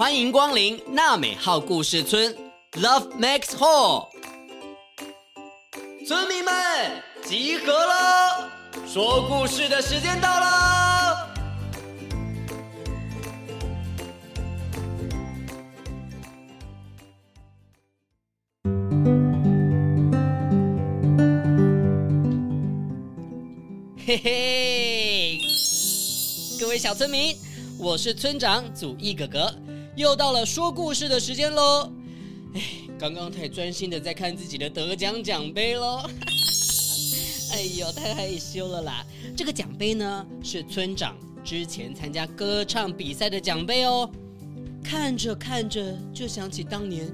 欢迎光临娜美号故事村，Love Max Hall。村民们集合了，说故事的时间到了。嘿嘿，各位小村民，我是村长祖义哥哥，又到了说故事的时间喽。哎，刚刚太专心的在看自己的得奖奖杯喽，哎呦，太害羞了啦。这个奖杯呢，是村长之前参加歌唱比赛的奖杯哦。看着看着就想起当年。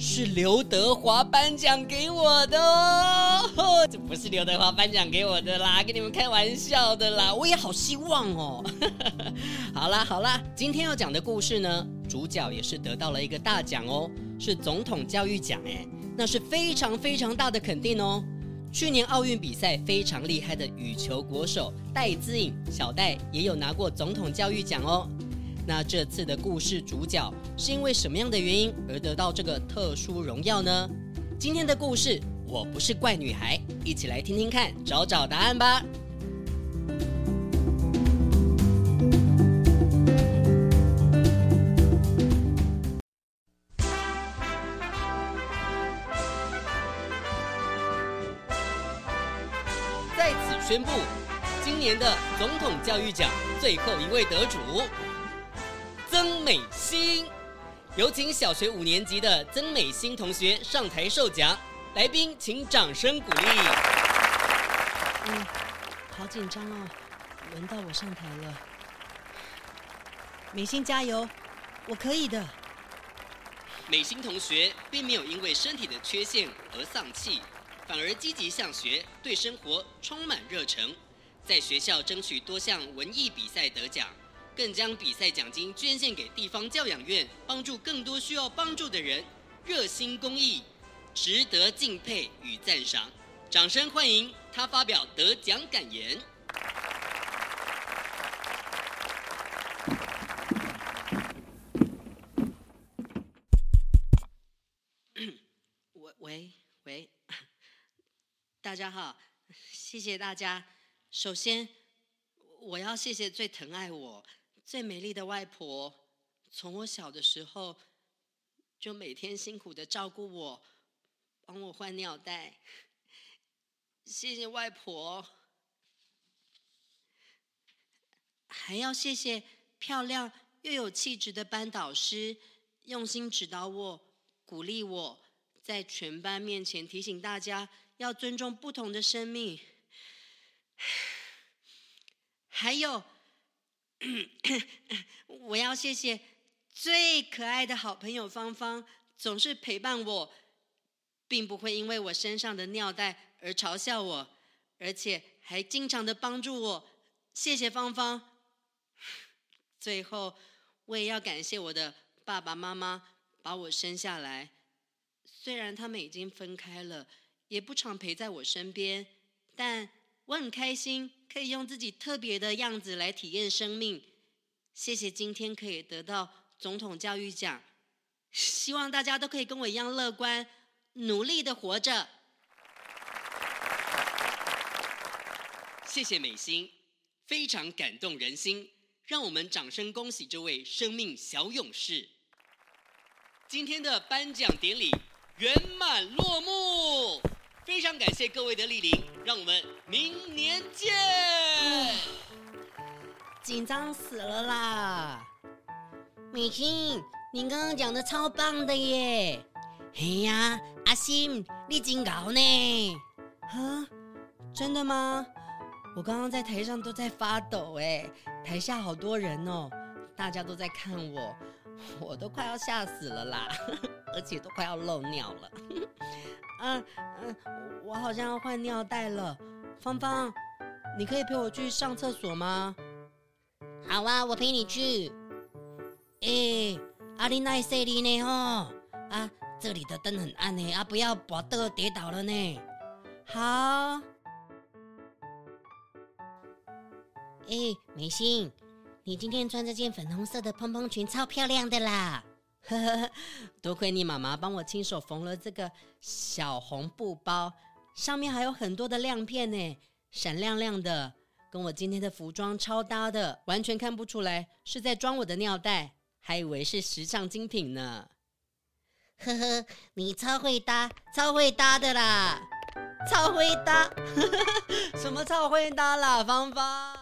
是刘德华颁奖给我的哦，这不是刘德华颁奖给我的啦，跟你们开玩笑的啦，我也好希望哦。好啦好啦，今天要讲的故事呢，主角也是得到了一个大奖哦，是总统教育奖哎，那是非常非常大的肯定哦。去年奥运比赛非常厉害的羽球国手戴资颖小戴也有拿过总统教育奖哦。那这次的故事主角是因为什么样的原因而得到这个特殊荣耀呢？今天的故事我不是怪女孩，一起来听听看，找找答案吧。在此宣布，今年的总统教育奖最后一位得主。曾美欣，有请小学五年级的曾美欣同学上台受奖。来宾请掌声鼓励。嗯，好紧张哦，轮到我上台了。美欣加油，我可以的。美欣同学并没有因为身体的缺陷而丧气，反而积极向学，对生活充满热忱，在学校争取多项文艺比赛得奖。更将比赛奖金捐献给地方教养院，帮助更多需要帮助的人，热心公益，值得敬佩与赞赏。掌声欢迎他发表得奖感言。喂喂喂，大家好，谢谢大家。首先，我要谢谢最疼爱我。最美丽的外婆，从我小的时候就每天辛苦的照顾我，帮我换尿袋。谢谢外婆，还要谢谢漂亮又有气质的班导师，用心指导我、鼓励我，在全班面前提醒大家要尊重不同的生命。还有。我要谢谢最可爱的好朋友芳芳，总是陪伴我，并不会因为我身上的尿袋而嘲笑我，而且还经常的帮助我。谢谢芳芳。最后，我也要感谢我的爸爸妈妈把我生下来，虽然他们已经分开了，也不常陪在我身边，但我很开心。可以用自己特别的样子来体验生命。谢谢今天可以得到总统教育奖，希望大家都可以跟我一样乐观，努力的活着。谢谢美心，非常感动人心，让我们掌声恭喜这位生命小勇士。今天的颁奖典礼圆满落幕。非常感谢各位的莅临，让我们明年见。紧张死了啦！美心，你刚刚讲的超棒的耶！嘿呀，阿心，你真高呢！啊，真的吗？我刚刚在台上都在发抖哎，台下好多人哦，大家都在看我，我都快要吓死了啦，而且都快要漏尿了。嗯嗯，我好像要换尿袋了。芳芳，你可以陪我去上厕所吗？好啊，我陪你去。哎，阿丽奈塞利呢？哦，啊，这里的灯很暗呢，啊，不要把灯跌倒了呢。好。哎，美欣，你今天穿这件粉红色的蓬蓬裙超漂亮的啦！呵呵，多亏你妈妈帮我亲手缝了这个小红布包，上面还有很多的亮片呢，闪亮亮的，跟我今天的服装超搭的，完全看不出来是在装我的尿袋，还以为是时尚精品呢。呵呵，你超会搭，超会搭的啦，超会搭！什么超会搭啦，芳芳？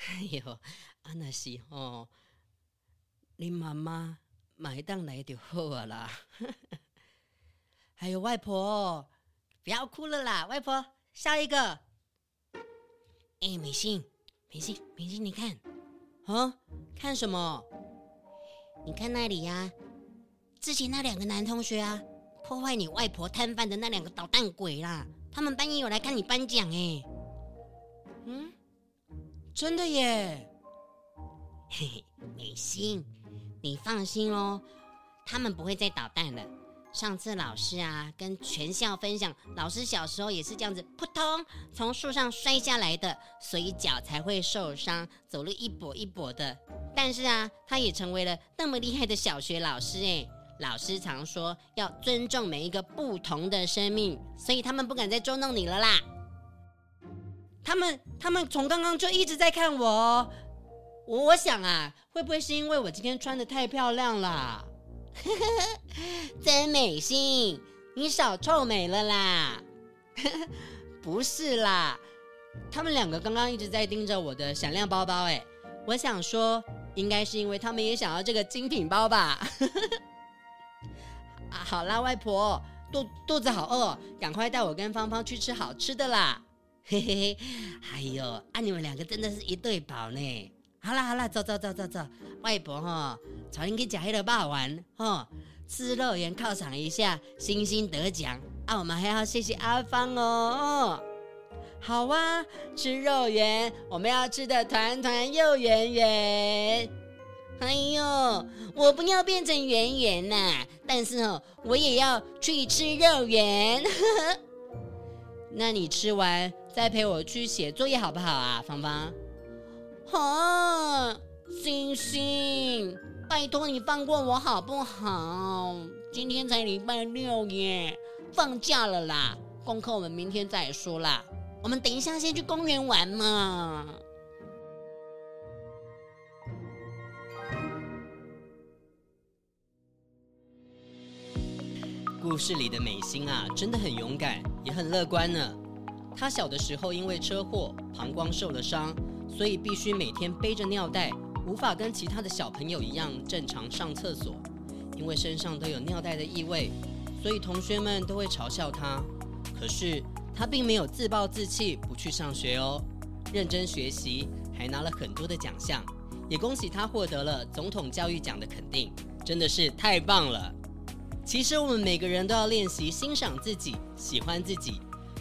哎呦，安那是哦。你妈妈买单来就好啊啦，还有外婆，不要哭了啦，外婆，下一个。哎，美心，美心，美心，你看，啊，看什么？你看那里呀、啊，之前那两个男同学啊，破坏你外婆摊贩的那两个捣蛋鬼啦，他们半夜有来看你颁奖哎。嗯，真的耶，嘿嘿，美心。你放心哦，他们不会再捣蛋了。上次老师啊，跟全校分享，老师小时候也是这样子，扑通从树上摔下来的，所以脚才会受伤，走路一跛一跛的。但是啊，他也成为了那么厉害的小学老师诶。老师常说要尊重每一个不同的生命，所以他们不敢再捉弄你了啦。他们他们从刚刚就一直在看我。我我想啊，会不会是因为我今天穿得太漂亮了？真美心，你少臭美了啦！不是啦，他们两个刚刚一直在盯着我的闪亮包包，哎，我想说，应该是因为他们也想要这个精品包吧？啊，好啦，外婆，肚肚子好饿，赶快带我跟芳芳去吃好吃的啦！嘿嘿嘿，哎呦，啊，你们两个真的是一对宝呢！好啦好啦，走走走走走，外婆哈，带你去吃那个霸王哈，吃肉圆犒赏一下，星星得奖啊！我们还要谢谢阿芳哦。好啊，吃肉圆，我们要吃的团团又圆圆。哎呦，我不要变成圆圆呐，但是哦，我也要去吃肉圆。那你吃完再陪我去写作业好不好啊，芳芳？啊，星星，拜托你放过我好不好？今天才礼拜六耶，放假了啦，功课我们明天再说啦。我们等一下先去公园玩嘛。故事里的美心啊，真的很勇敢，也很乐观呢。他小的时候因为车祸，膀胱受了伤。所以必须每天背着尿袋，无法跟其他的小朋友一样正常上厕所，因为身上都有尿袋的异味，所以同学们都会嘲笑他。可是他并没有自暴自弃，不去上学哦，认真学习，还拿了很多的奖项，也恭喜他获得了总统教育奖的肯定，真的是太棒了。其实我们每个人都要练习欣赏自己，喜欢自己，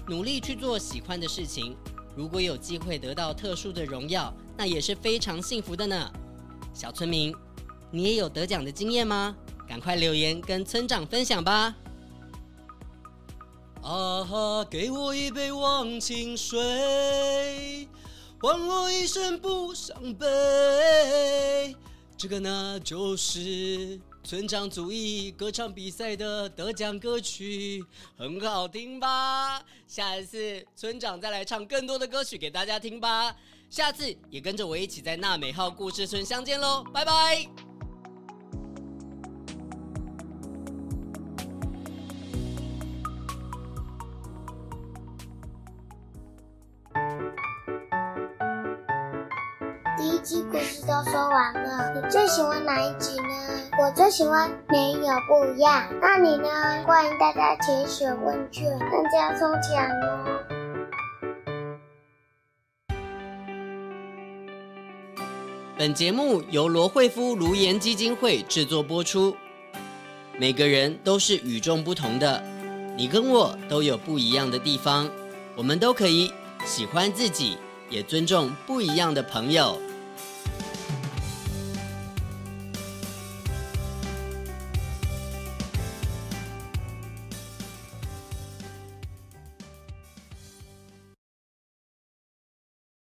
努力去做喜欢的事情。如果有机会得到特殊的荣耀，那也是非常幸福的呢。小村民，你也有得奖的经验吗？赶快留言跟村长分享吧。啊哈，给我一杯忘情水，换我一生不伤悲。这个呢，就是。村长主义歌唱比赛的得奖歌曲很好听吧？下一次村长再来唱更多的歌曲给大家听吧。下次也跟着我一起在娜美号故事村相见喽，拜拜。完了，你最喜欢哪一集呢？我最喜欢没有不一样，那你呢？欢迎大家填写问卷，大家抽奖哦。本节目由罗慧夫卢颜基金会制作播出。每个人都是与众不同的，你跟我都有不一样的地方，我们都可以喜欢自己，也尊重不一样的朋友。